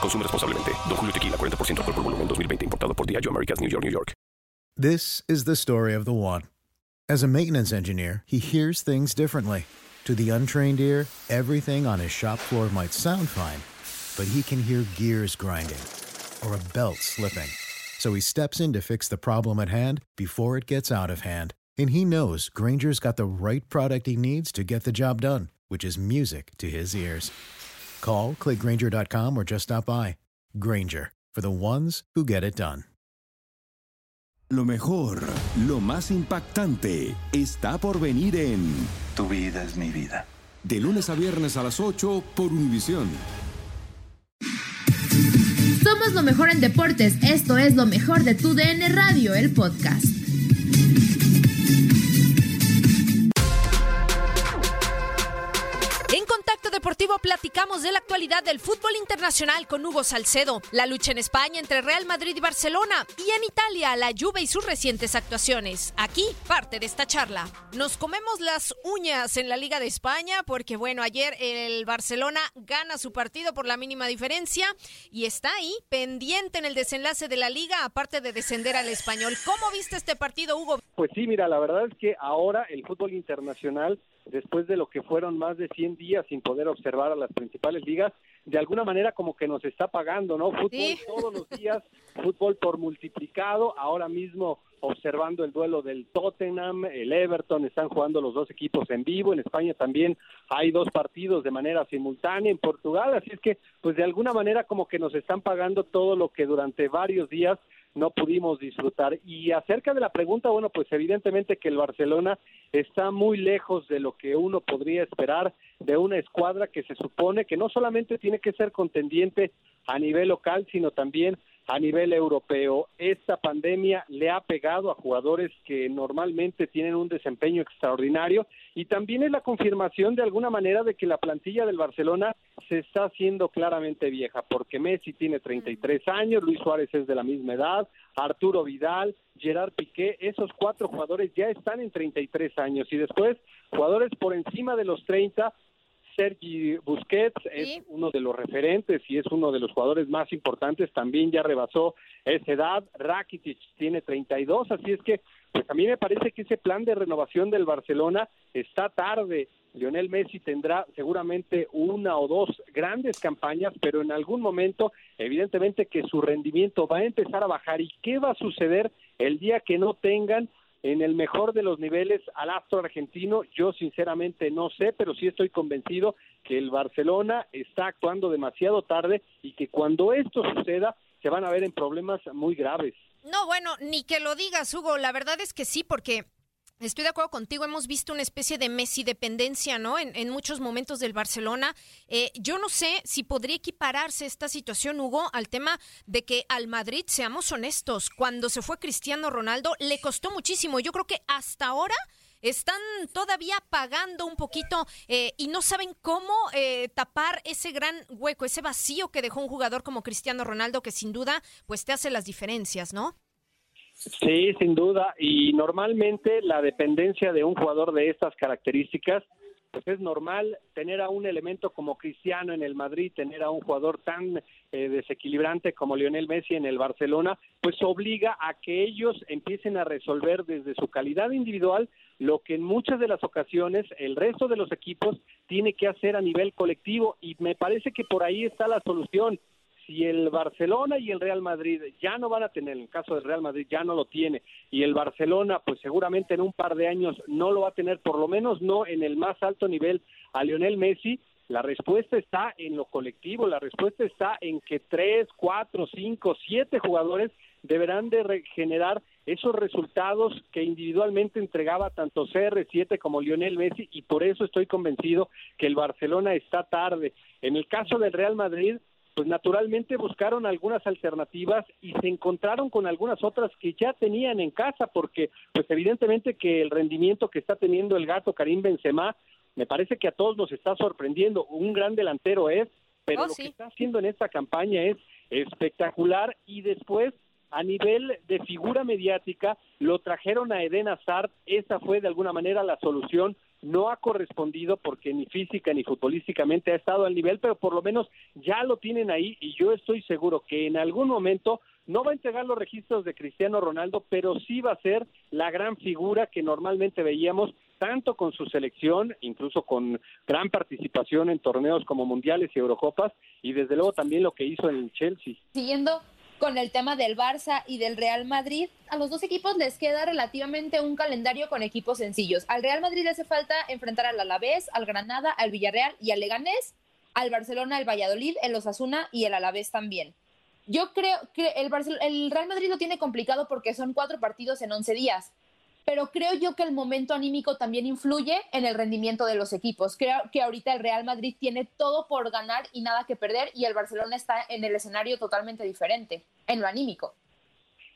Consume responsablemente. Don Julio Tequila, 40% alcohol por volumen, 2020. Importado por Diageo Americas, New York, New York. This is the story of the one. As a maintenance engineer, he hears things differently. To the untrained ear, everything on his shop floor might sound fine, but he can hear gears grinding or a belt slipping. So he steps in to fix the problem at hand before it gets out of hand. And he knows Granger's got the right product he needs to get the job done, which is music to his ears. Call, clickgranger.com, or just stop by. Granger, for the ones who get it done. Lo mejor, lo más impactante, está por venir en Tu vida es mi vida. De lunes a viernes a las 8 por Univisión. Somos lo mejor en deportes. Esto es lo mejor de tu DN Radio, el podcast. Deportivo platicamos de la actualidad del fútbol internacional con Hugo Salcedo, la lucha en España entre Real Madrid y Barcelona y en Italia la Juve y sus recientes actuaciones. Aquí parte de esta charla. Nos comemos las uñas en la Liga de España porque bueno, ayer el Barcelona gana su partido por la mínima diferencia y está ahí pendiente en el desenlace de la liga aparte de descender al español. ¿Cómo viste este partido, Hugo? Pues sí, mira, la verdad es que ahora el fútbol internacional después de lo que fueron más de 100 días sin poder observar a las principales ligas, de alguna manera como que nos está pagando, ¿no? Fútbol Sí. todos los días, fútbol por multiplicado, ahora mismo observando el duelo del Tottenham, el Everton, están jugando los dos equipos en vivo, en España también hay dos partidos de manera simultánea, en Portugal, así es que pues de alguna manera como que nos están pagando todo lo que durante varios días no pudimos disfrutar. Y acerca de la pregunta, bueno, pues evidentemente que el Barcelona está muy lejos de lo que uno podría esperar de una escuadra que se supone que no solamente tiene que ser contendiente a nivel local, sino también a nivel europeo. Esta pandemia le ha pegado a jugadores que normalmente tienen un desempeño extraordinario y también es la confirmación de alguna manera de que la plantilla del Barcelona se está haciendo claramente vieja, porque Messi tiene 33 años, Luis Suárez es de la misma edad, Arturo Vidal, Gerard Piqué, esos cuatro jugadores ya están en 33 años y después jugadores por encima de los 30 Sergi Busquets es uno de los referentes y es uno de los jugadores más importantes, también ya rebasó esa edad, Rakitic tiene 32, así es que pues a mí me parece que ese plan de renovación del Barcelona está tarde. Lionel Messi tendrá seguramente una o dos grandes campañas, pero en algún momento evidentemente que su rendimiento va a empezar a bajar. Y qué va a suceder el día que no tengan en el mejor de los niveles al astro argentino, yo sinceramente no sé, pero sí estoy convencido que el Barcelona está actuando demasiado tarde y que cuando esto suceda se van a ver en problemas muy graves. No, bueno, ni que lo digas, Hugo. La verdad es que sí, porque Estoy de acuerdo contigo, hemos visto una especie de Messi dependencia, ¿no? En, en muchos momentos del Barcelona. Eh, yo no sé si podría equipararse esta situación, Hugo, al tema de que al Madrid, seamos honestos, cuando se fue Cristiano Ronaldo, le costó muchísimo. Yo creo que hasta ahora están todavía pagando un poquito eh, y no saben cómo eh, tapar ese gran hueco, ese vacío que dejó un jugador como Cristiano Ronaldo, que sin duda, pues te hace las diferencias, ¿no? Sí, sin duda. Y normalmente la dependencia de un jugador de estas características, pues es normal tener a un elemento como Cristiano en el Madrid, tener a un jugador tan eh, desequilibrante como Lionel Messi en el Barcelona, pues obliga a que ellos empiecen a resolver desde su calidad individual lo que en muchas de las ocasiones el resto de los equipos tiene que hacer a nivel colectivo y me parece que por ahí está la solución si el Barcelona y el Real Madrid ya no van a tener, en el caso del Real Madrid ya no lo tiene, y el Barcelona pues seguramente en un par de años no lo va a tener, por lo menos no en el más alto nivel a Lionel Messi, la respuesta está en lo colectivo, la respuesta está en que tres, cuatro, cinco, siete jugadores deberán de generar esos resultados que individualmente entregaba tanto CR7 como Lionel Messi y por eso estoy convencido que el Barcelona está tarde. En el caso del Real Madrid, pues naturalmente buscaron algunas alternativas y se encontraron con algunas otras que ya tenían en casa, porque pues evidentemente que el rendimiento que está teniendo el gato Karim Benzema, me parece que a todos nos está sorprendiendo, un gran delantero es, pero Oh, lo sí. que está haciendo en esta campaña es espectacular y después a nivel de figura mediática lo trajeron a Eden Hazard, esa fue de alguna manera la solución, no ha correspondido porque ni física ni futbolísticamente ha estado al nivel, pero por lo menos ya lo tienen ahí y yo estoy seguro que en algún momento no va a entregar los registros de Cristiano Ronaldo, pero sí va a ser la gran figura que normalmente veíamos tanto con su selección, incluso con gran participación en torneos como mundiales y Eurocopas, y desde luego también lo que hizo en el Chelsea. Siguiendo con el tema del Barça y del Real Madrid, a los dos equipos les queda relativamente un calendario con equipos sencillos. Al Real Madrid le hace falta enfrentar al Alavés, al Granada, al Villarreal y al Leganés, al Barcelona, el Valladolid, el Osasuna y el Alavés también. Yo creo que el, Barcel- el Real Madrid lo tiene complicado porque son cuatro partidos en 11 días, pero creo yo que el momento anímico también influye en el rendimiento de los equipos. Creo que ahorita el Real Madrid tiene todo por ganar y nada que perder y el Barcelona está en el escenario totalmente diferente, en lo anímico.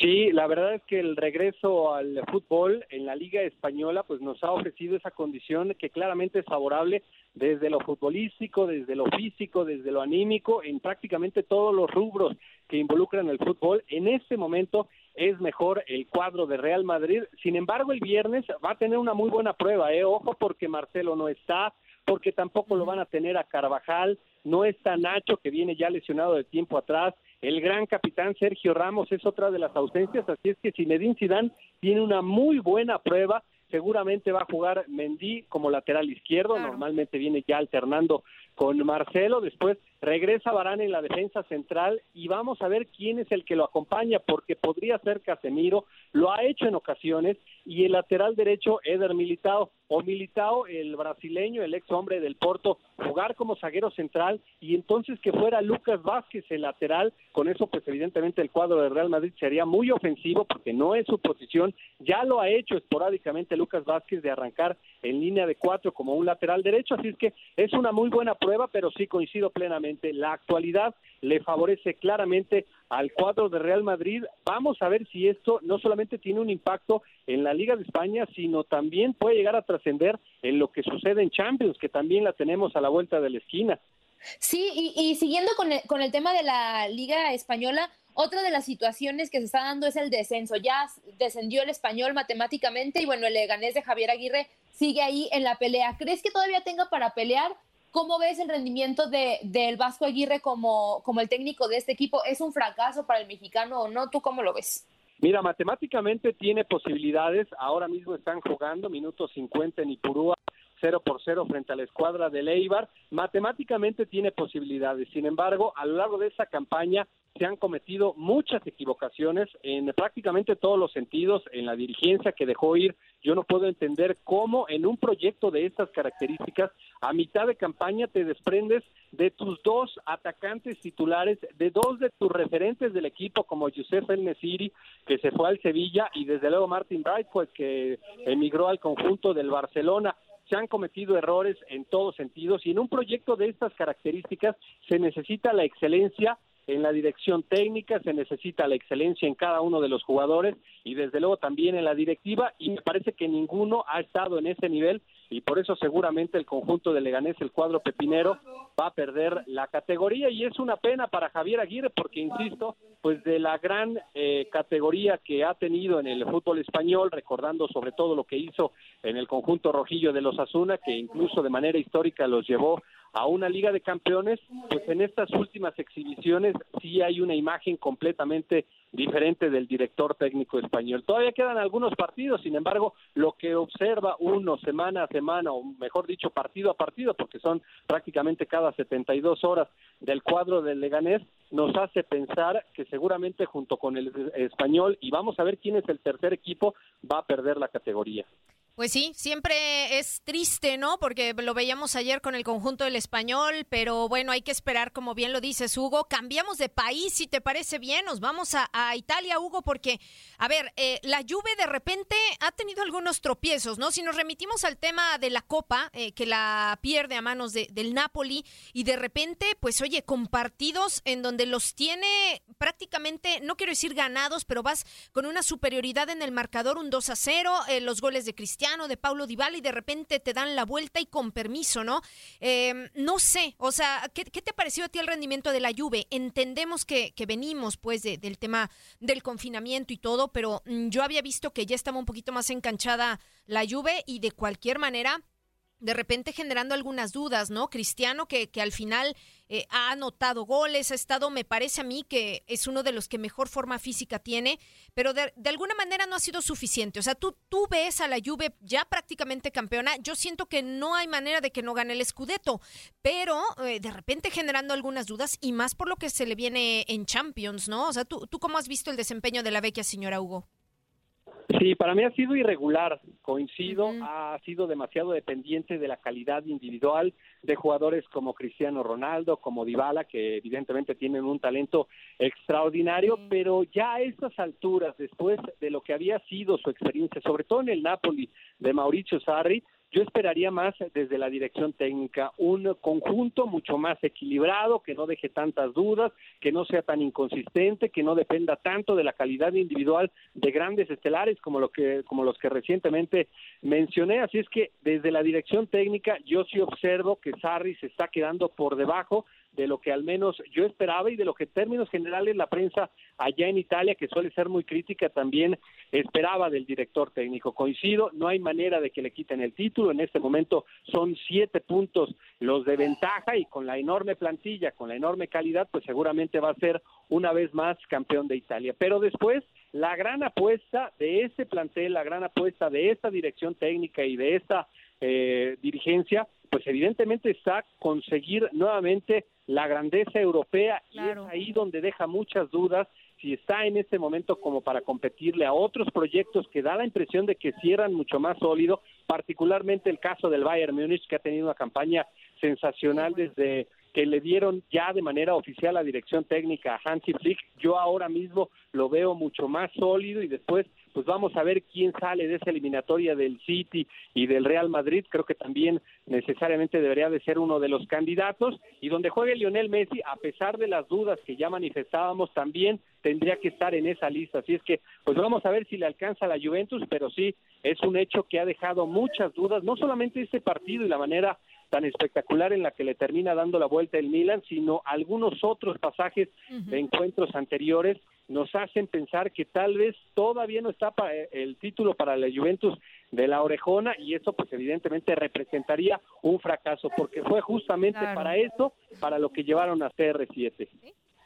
Sí, la verdad es que el regreso al fútbol en la Liga Española pues nos ha ofrecido esa condición que claramente es favorable desde lo futbolístico, desde lo físico, desde lo anímico, en prácticamente todos los rubros que involucran el fútbol. En este momento es mejor el cuadro de Real Madrid. Sin embargo, el viernes va a tener una muy buena prueba, ¿eh? Ojo porque Marcelo no está, porque tampoco lo van a tener a Carvajal, no está Nacho que viene ya lesionado de tiempo atrás, el gran capitán Sergio Ramos es otra de las ausencias, así es que Zinedine Zidane tiene una muy buena prueba, seguramente va a jugar Mendy como lateral izquierdo, normalmente viene ya alternando con Marcelo, después regresa Varane en la defensa central y vamos a ver quién es el que lo acompaña, porque podría ser Casemiro, lo ha hecho en ocasiones, y el lateral derecho Eder Militao, o Militao, el brasileño, el ex hombre del Porto, jugar como zaguero central, y entonces que fuera Lucas Vázquez el lateral, con eso pues evidentemente el cuadro de Real Madrid sería muy ofensivo, porque no es su posición, ya lo ha hecho esporádicamente Lucas Vázquez de arrancar en línea de cuatro como un lateral derecho, así es que es una muy buena prueba, pero sí coincido plenamente, la actualidad le favorece claramente al cuadro de Real Madrid. Vamos a ver si esto no solamente tiene un impacto en la Liga de España, sino también puede llegar a trascender en lo que sucede en Champions, que también la tenemos a la vuelta de la esquina. Sí, y, siguiendo con el, con el tema de la Liga Española, otra de las situaciones que se está dando es el descenso. Ya descendió el español matemáticamente y bueno, el Leganés de Javier Aguirre sigue ahí en la pelea. ¿Crees que todavía tenga para pelear? ¿Cómo ves el rendimiento de, del Vasco Aguirre como, como el técnico de este equipo? ¿Es un fracaso para el mexicano o no? ¿Tú cómo lo ves? Mira, matemáticamente tiene posibilidades. Ahora mismo están jugando minutos 50 en Ipurúa, 0 por 0 frente a la escuadra de Leibar. Matemáticamente tiene posibilidades. Sin embargo, a lo largo de esta campaña se han cometido muchas equivocaciones en prácticamente todos los sentidos en la dirigencia que dejó ir. Yo no puedo entender cómo en un proyecto de estas características a mitad de campaña te desprendes de tus dos atacantes titulares, de dos de tus referentes del equipo como Youssef El Nesiri que se fue al Sevilla y desde luego Martin Bright pues que emigró al conjunto del Barcelona se han cometido errores en todos sentidos y en un proyecto de estas características se necesita la excelencia en la dirección técnica, se necesita la excelencia en cada uno de los jugadores y desde luego también en la directiva y me parece que ninguno ha estado en ese nivel y por eso seguramente el conjunto de Leganés, el cuadro pepinero, va a perder la categoría y es una pena para Javier Aguirre porque, insisto, pues de la gran eh, categoría que ha tenido en el fútbol español, recordando sobre todo lo que hizo en el conjunto rojillo de los Asuna, que incluso de manera histórica los llevó a una liga de campeones, pues en estas últimas exhibiciones sí hay una imagen completamente diferente del director técnico español. Todavía quedan algunos partidos, sin embargo, lo que observa uno semana a semana, o mejor dicho, partido a partido, porque son prácticamente cada 72 horas del cuadro del Leganés, nos hace pensar que seguramente junto con el español, y vamos a ver quién es el tercer equipo, va a perder la categoría. Pues sí, siempre es triste, ¿no? Porque lo veíamos ayer con el conjunto del español, pero bueno, hay que esperar, como bien lo dices, Hugo. Cambiamos de país, si te parece bien, nos vamos a, Italia, Hugo, porque, a ver, eh, la Juve de repente ha tenido algunos tropiezos, ¿no? Si nos remitimos al tema de la Copa, eh, que la pierde a manos de, del Napoli, y de repente, pues oye, con partidos en donde los tiene prácticamente, no quiero decir ganados, pero vas con una superioridad en el marcador, un 2 a 0, eh, los goles de Cristiano de Paulo Dybala y de repente te dan la vuelta y con permiso, ¿no? Em, no sé, o sea, ¿qué, te pareció a ti el rendimiento de la Juve? Entendemos que, venimos pues del tema del confinamiento y todo, pero mm, yo había visto que ya estaba un poquito más enganchada la Juve y de cualquier manera de repente generando algunas dudas, ¿no? Cristiano que, que al final eh, ha anotado goles, ha estado, me parece a mí que es uno de los que mejor forma física tiene, pero de, alguna manera no ha sido suficiente. O sea, tú, tú ves a la Juve ya prácticamente campeona, yo siento que no hay manera de que no gane el Scudetto, pero eh, de repente generando algunas dudas y más por lo que se le viene en Champions, ¿no? O sea, ¿tú, tú cómo has visto el desempeño de la vecchia señora Hugo? Sí, para mí ha sido irregular, coincido, ha sido demasiado dependiente de la calidad individual de jugadores como Cristiano Ronaldo, como Dybala, que evidentemente tienen un talento extraordinario, pero ya a estas alturas, después de lo que había sido su experiencia, sobre todo en el Napoli de Mauricio Sarri, yo esperaría más desde la dirección técnica, un conjunto mucho más equilibrado, que no deje tantas dudas, que no sea tan inconsistente, que no dependa tanto de la calidad individual de grandes estelares como lo que como los que recientemente mencioné, así es que desde la dirección técnica yo sí observo que Sarri se está quedando por debajo de lo que al menos yo esperaba y de lo que en términos generales la prensa allá en Italia, que suele ser muy crítica, también esperaba del director técnico. Coincido, no hay manera de que le quiten el título, en este momento son siete puntos los de ventaja y con la enorme plantilla, con la enorme calidad, pues seguramente va a ser una vez más campeón de Italia. Pero después, la gran apuesta de ese plantel, la gran apuesta de esta dirección técnica y de esta eh, dirigencia, pues evidentemente está conseguir nuevamente la grandeza europea y es ahí donde deja muchas dudas si está en este momento como para competirle a otros proyectos que da la impresión de que cierran mucho más sólido, particularmente el caso del Bayern Múnich que ha tenido una campaña sensacional desde que le dieron ya de manera oficial la dirección técnica a Hansi Flick, yo ahora mismo lo veo mucho más sólido y después pues vamos a ver quién sale de esa eliminatoria del City y del Real Madrid, creo que también necesariamente debería de ser uno de los candidatos. Y donde juegue Lionel Messi, a pesar de las dudas que ya manifestábamos, también tendría que estar en esa lista, así es que pues vamos a ver si le alcanza a la Juventus, pero sí es un hecho que ha dejado muchas dudas, no solamente este partido y la manera tan espectacular en la que le termina dando la vuelta el Milan, sino algunos otros pasajes de encuentros anteriores nos hacen pensar que tal vez todavía no está eh, el título para la Juventus de la orejona y eso pues evidentemente representaría un fracaso porque fue justamente para eso, para lo que llevaron a CR7.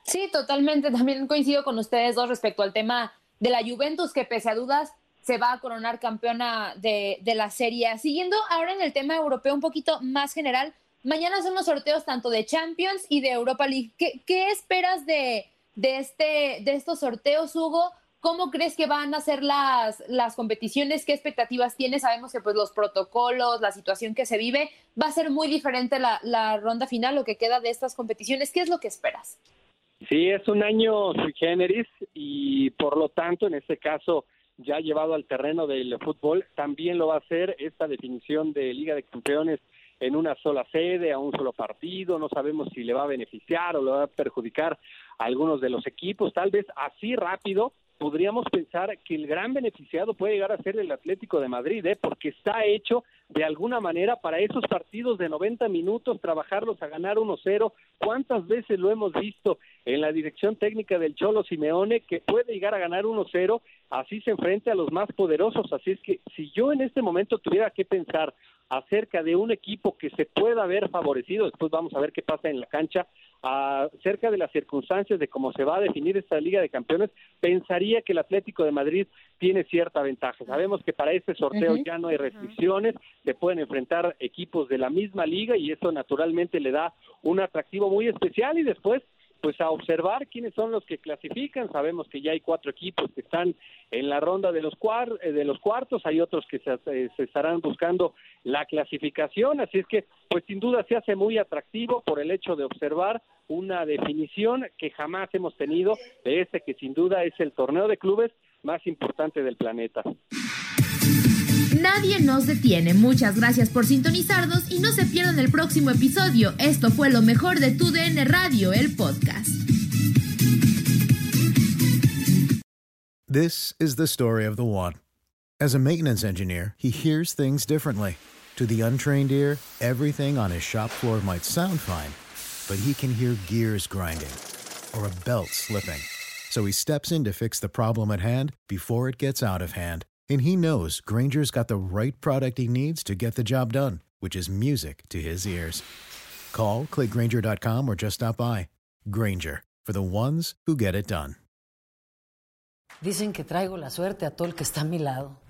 Sí, totalmente, también coincido con ustedes dos respecto al tema de la Juventus que pese a dudas se va a coronar campeona de, de la serie. Siguiendo ahora en el tema europeo un poquito más general, mañana son los sorteos tanto de Champions y de Europa League. ¿Qué, qué esperas de, de, este, de estos sorteos, Hugo? ¿Cómo crees que van a ser las, las competiciones? ¿Qué expectativas tienes? Sabemos que pues los protocolos, la situación que se vive, va a ser muy diferente la, la ronda final, lo que queda de estas competiciones. ¿Qué es lo que esperas? Sí, es un año sui generis y por lo tanto, en este caso, ya llevado al terreno del fútbol, también lo va a hacer esta definición de Liga de Campeones en una sola sede, a un solo partido, no sabemos si le va a beneficiar o le va a perjudicar a algunos de los equipos, tal vez así rápido, podríamos pensar que el gran beneficiado puede llegar a ser el Atlético de Madrid, ¿eh? porque está hecho de alguna manera para esos partidos de 90 minutos, trabajarlos a ganar 1-0. ¿Cuántas veces lo hemos visto en la dirección técnica del Cholo Simeone que puede llegar a ganar 1-0? Así se enfrenta a los más poderosos. Así es que si yo en este momento tuviera que pensar acerca de un equipo que se pueda ver favorecido, después vamos a ver qué pasa en la cancha, acerca de las circunstancias de cómo se va a definir esta Liga de Campeones, pensaría que el Atlético de Madrid tiene cierta ventaja. Sabemos que para este sorteo ya no hay restricciones, se pueden enfrentar equipos de la misma liga y eso naturalmente le da un atractivo muy especial y después pues a observar quiénes son los que clasifican. Sabemos que ya hay cuatro equipos que están en la ronda de los, eh, de los cuartos, hay otros que eh, se, estarán buscando la clasificación, así es que pues sin duda se hace muy atractivo por el hecho de observar una definición que jamás hemos tenido de este que sin duda es el torneo de clubes más importante del planeta. Nadie nos detiene. Muchas gracias por sintonizarnos y no se pierdan el próximo episodio. Esto fue lo mejor de Tu DN Radio, el podcast. This is the story of the one. As a maintenance engineer, he hears things differently. To the untrained ear, everything on his shop floor might sound fine, but he can hear gears grinding or a belt slipping. So he steps in to fix the problem at hand before it gets out of hand and he knows Granger's got the right product he needs to get the job done, which is music to his ears. Call, clickgranger.com, or just stop by. Granger, for the ones who get it done. Dicen que traigo la suerte a todo el que está a mi lado.